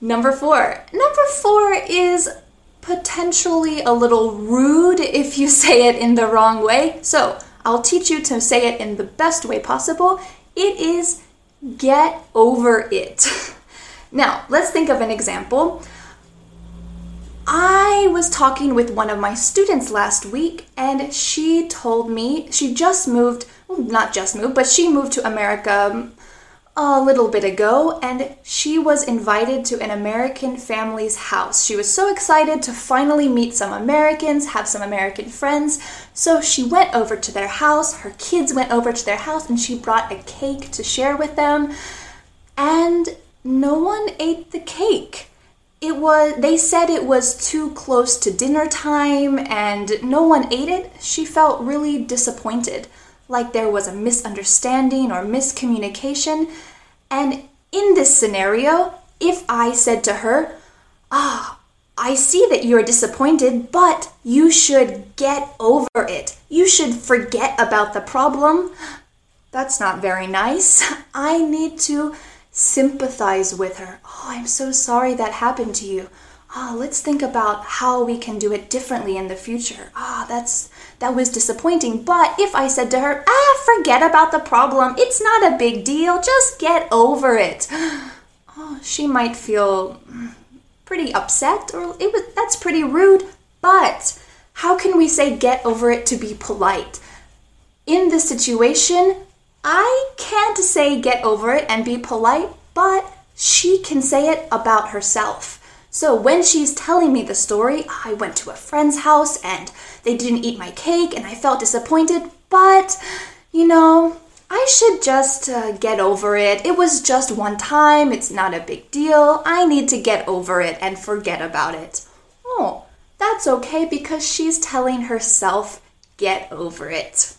Number four. Number four is potentially a little rude if you say it in the wrong way. So I'll teach you to say it in the best way possible. It is get over it. now, let's think of an example. I was talking with one of my students last week, and she told me she just moved, well, not just moved, but she moved to America a little bit ago, and she was invited to an American family's house. She was so excited to finally meet some Americans, have some American friends. So she went over to their house, her kids went over to their house, and she brought a cake to share with them. And no one ate the cake it was they said it was too close to dinner time and no one ate it she felt really disappointed like there was a misunderstanding or miscommunication and in this scenario if i said to her ah i see that you're disappointed but you should get over it you should forget about the problem that's not very nice i need to sympathize with her. Oh, I'm so sorry that happened to you. Ah, oh, let's think about how we can do it differently in the future. Ah, oh, that's that was disappointing. But if I said to her, "Ah, forget about the problem. It's not a big deal. Just get over it." Oh, she might feel pretty upset or it was that's pretty rude. But how can we say get over it to be polite? In this situation, I can't say get over it and be polite, but she can say it about herself. So when she's telling me the story, I went to a friend's house and they didn't eat my cake and I felt disappointed, but you know, I should just uh, get over it. It was just one time, it's not a big deal. I need to get over it and forget about it. Oh, that's okay because she's telling herself, get over it.